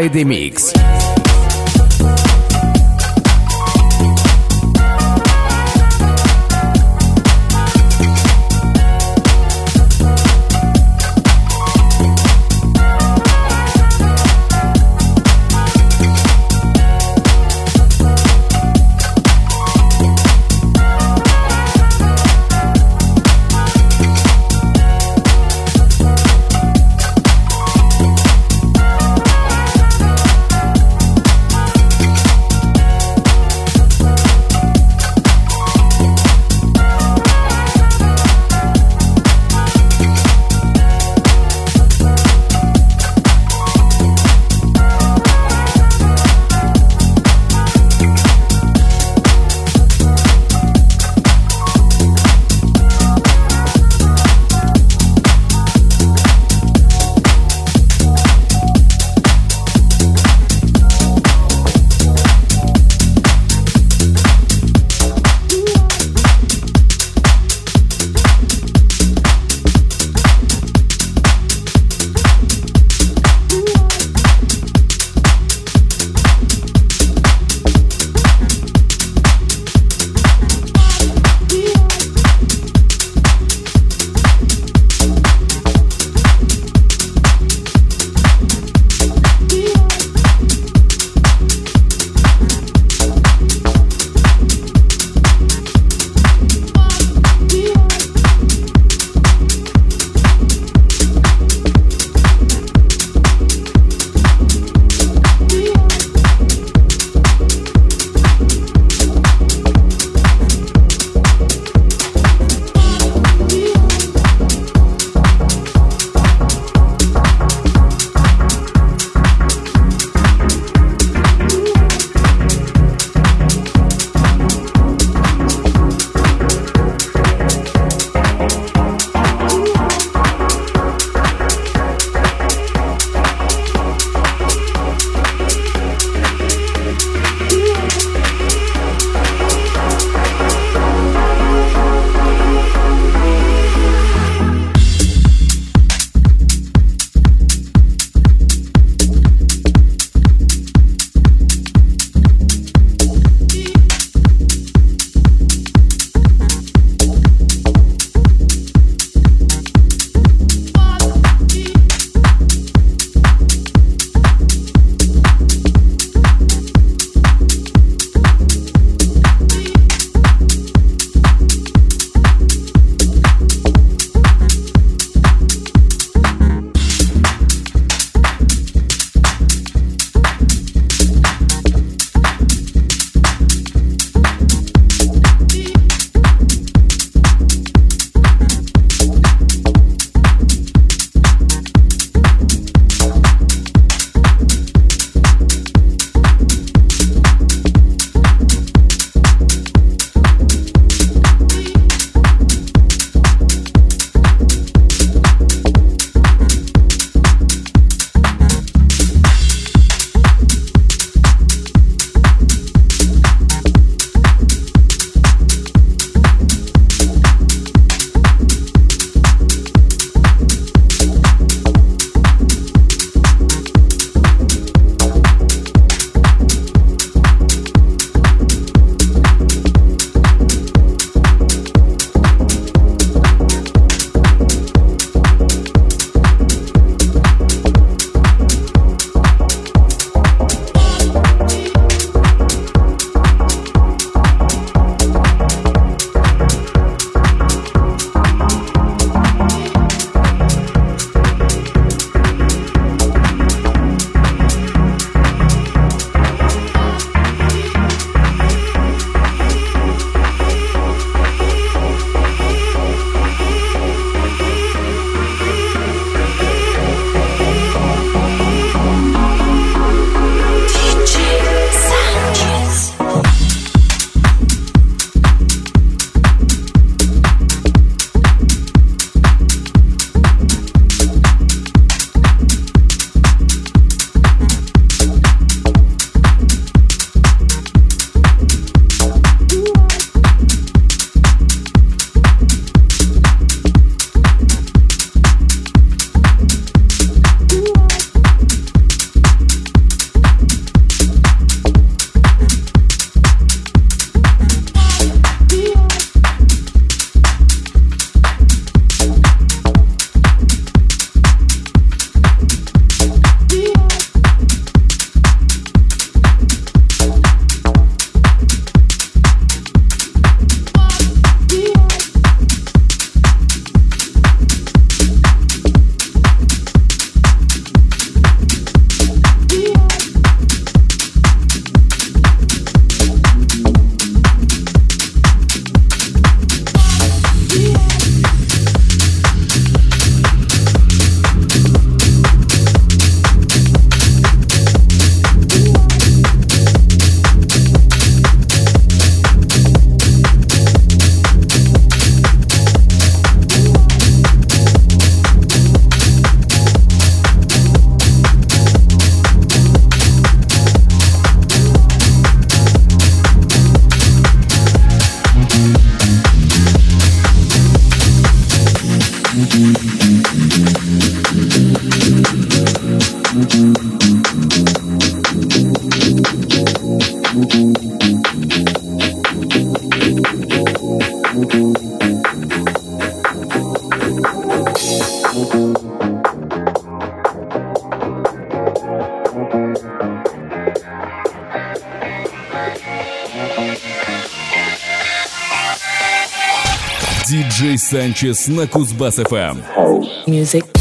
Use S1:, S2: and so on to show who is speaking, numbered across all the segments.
S1: Friday Mix. Санчес на Кузбасс-ФМ.
S2: Music. music.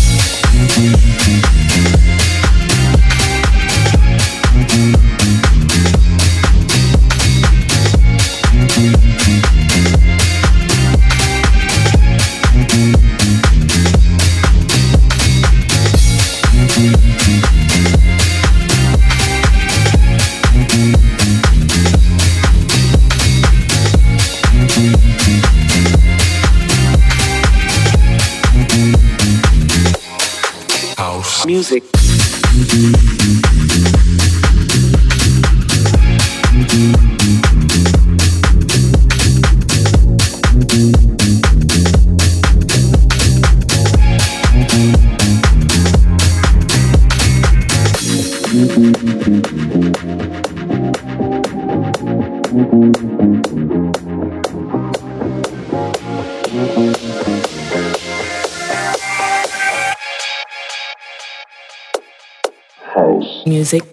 S2: house music.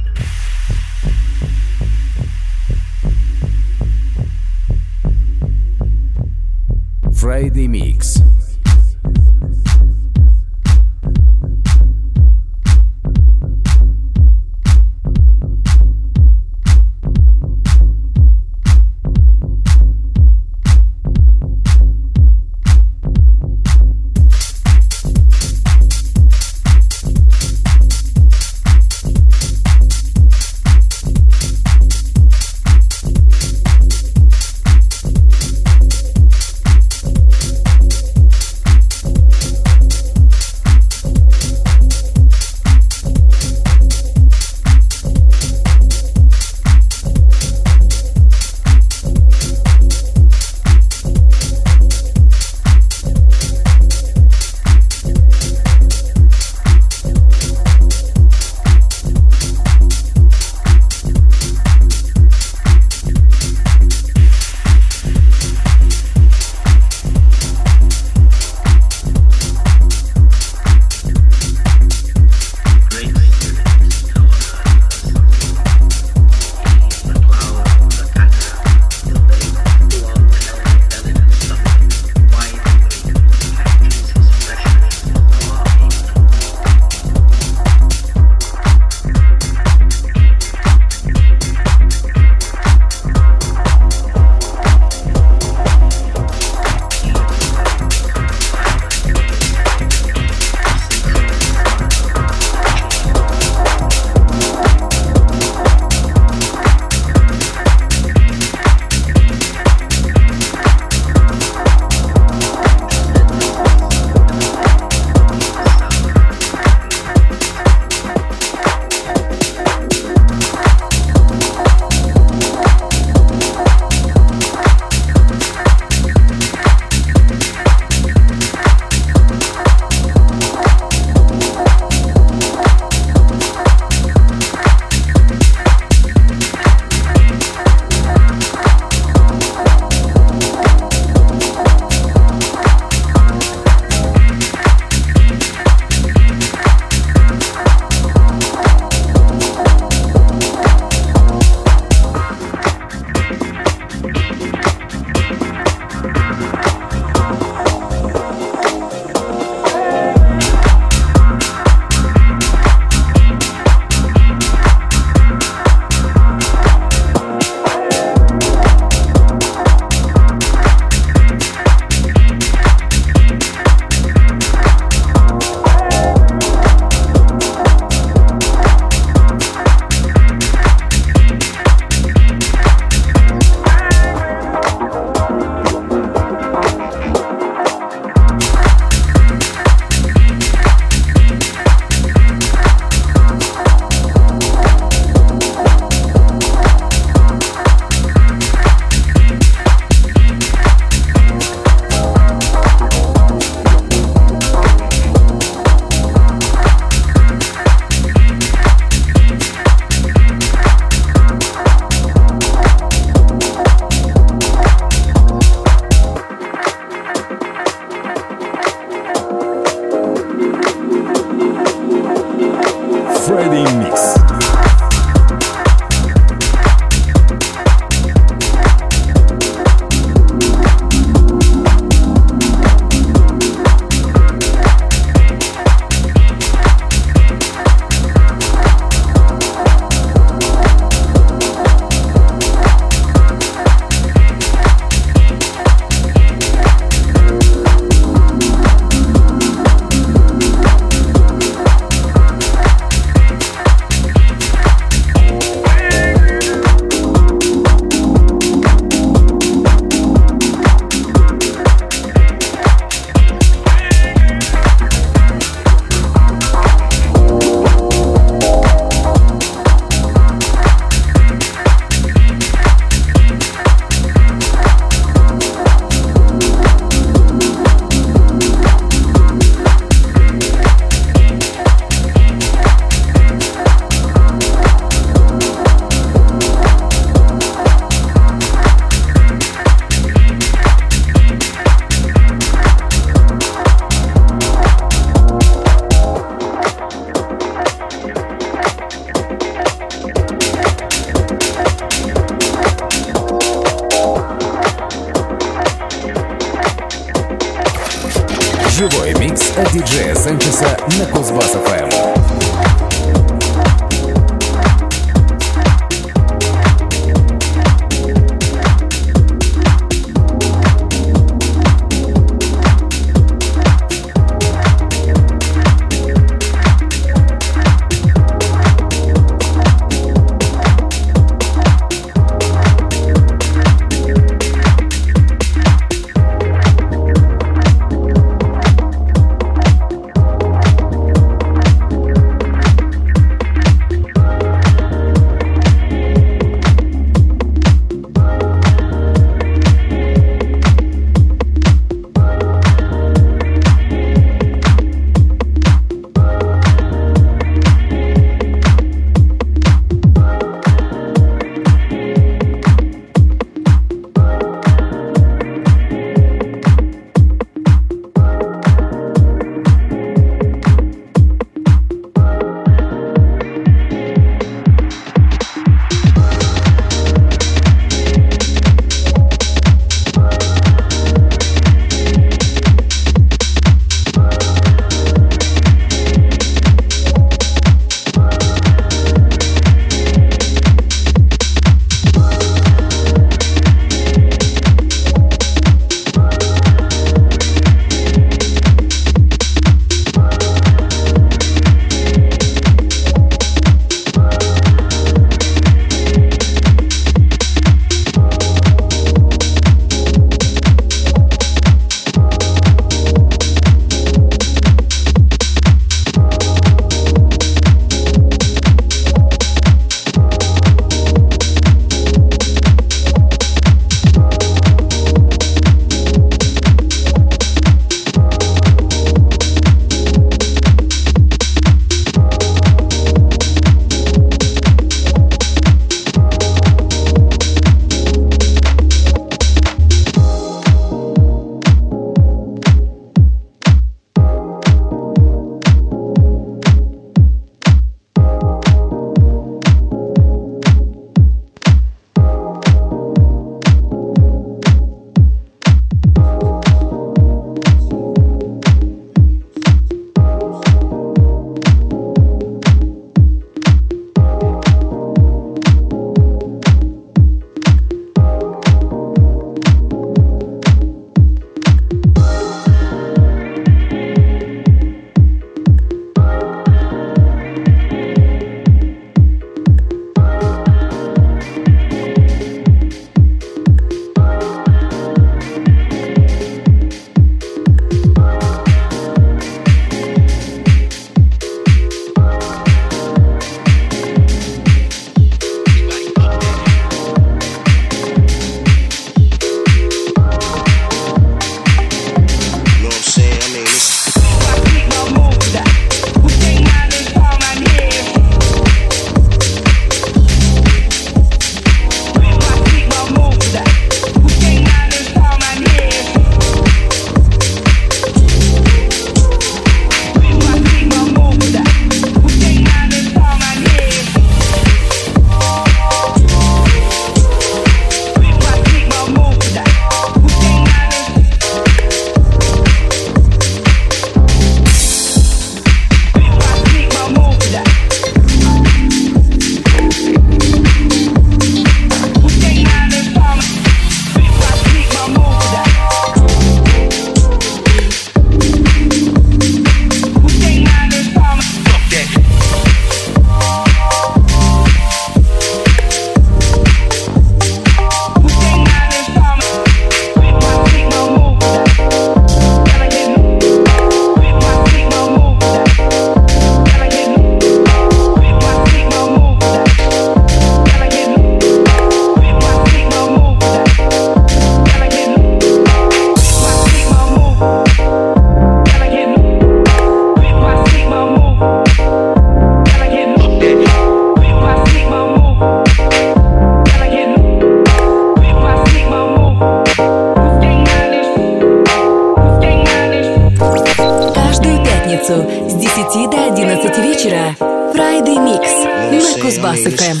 S1: Space
S3: FM.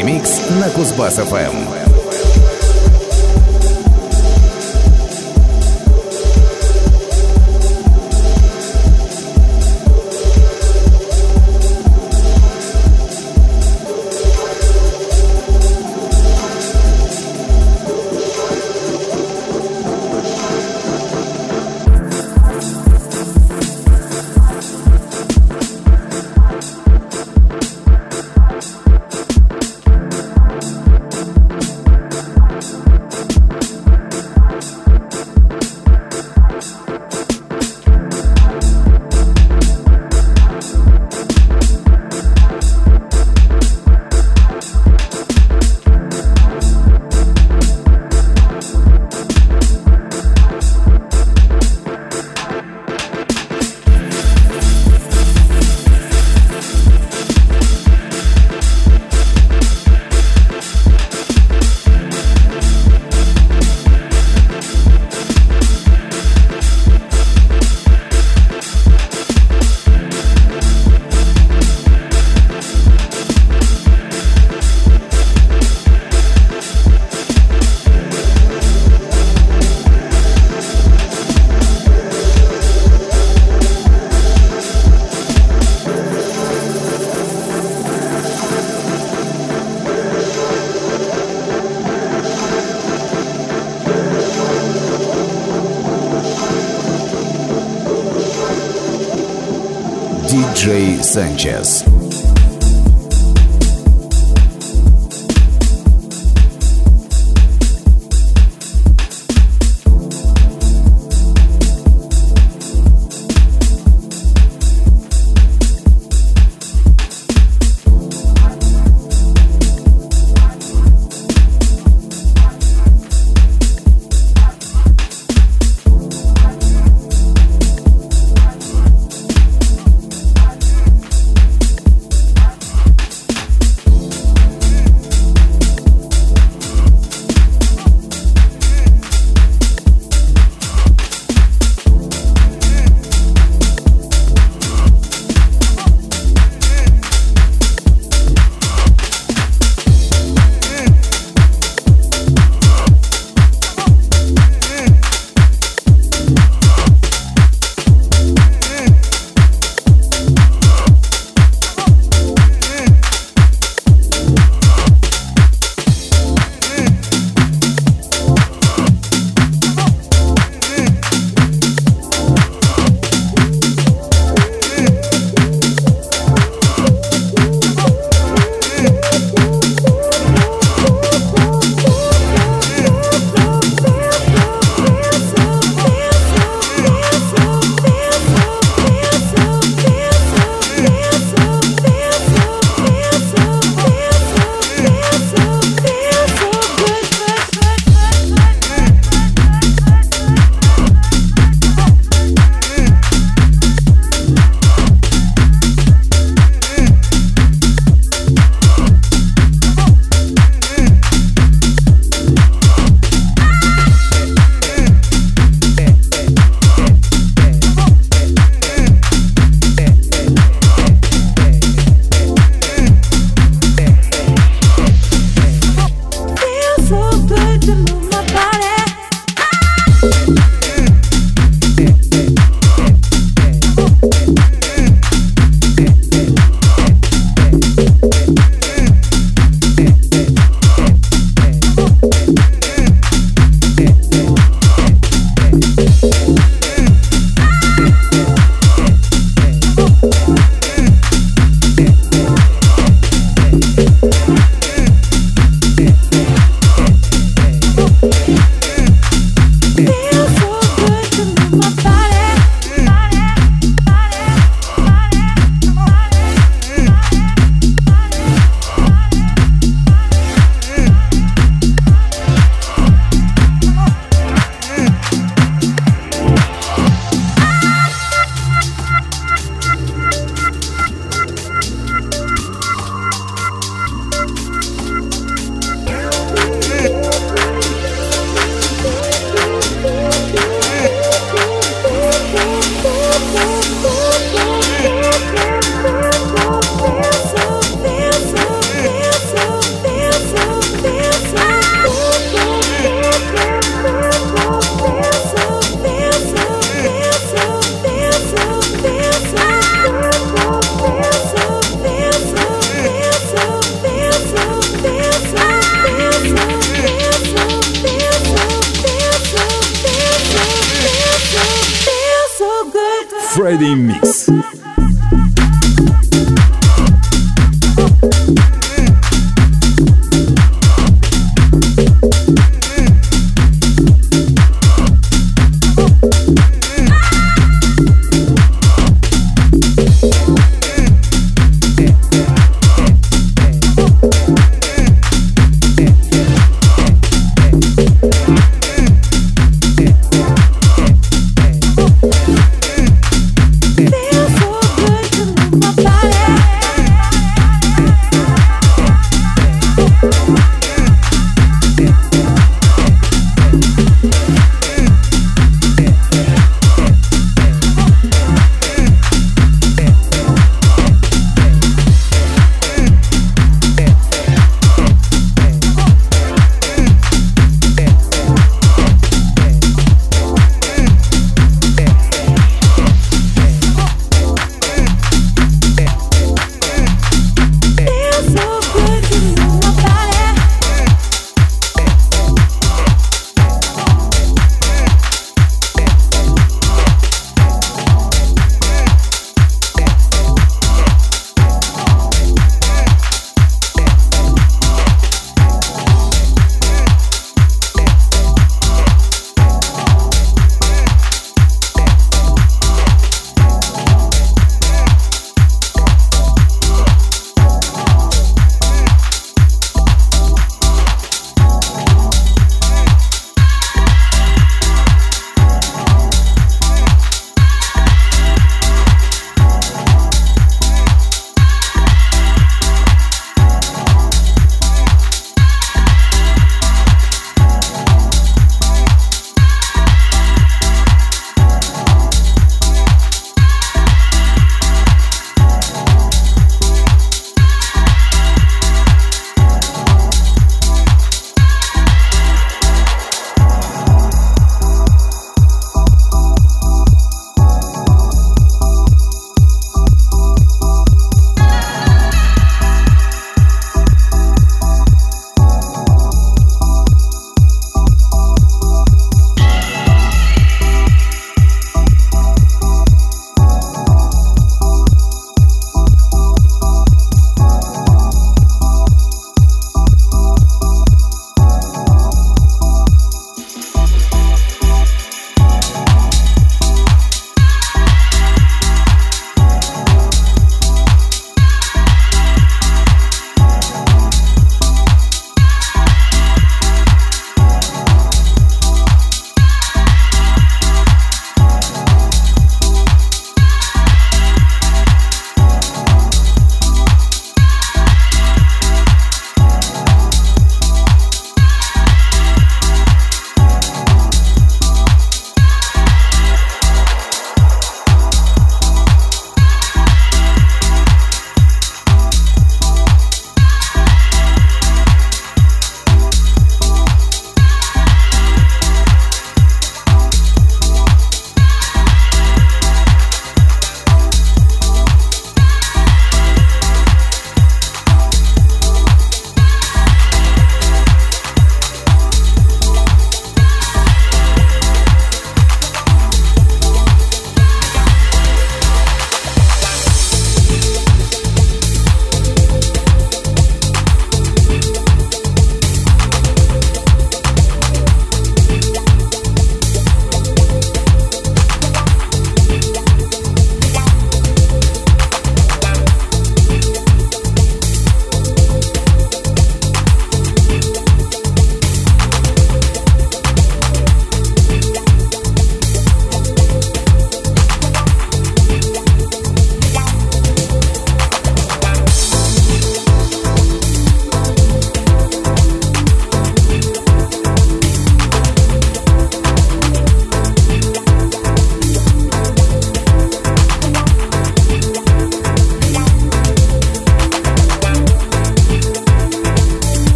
S3: Микс на Кузбасс-ФМ.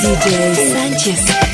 S1: Диджей Санчес.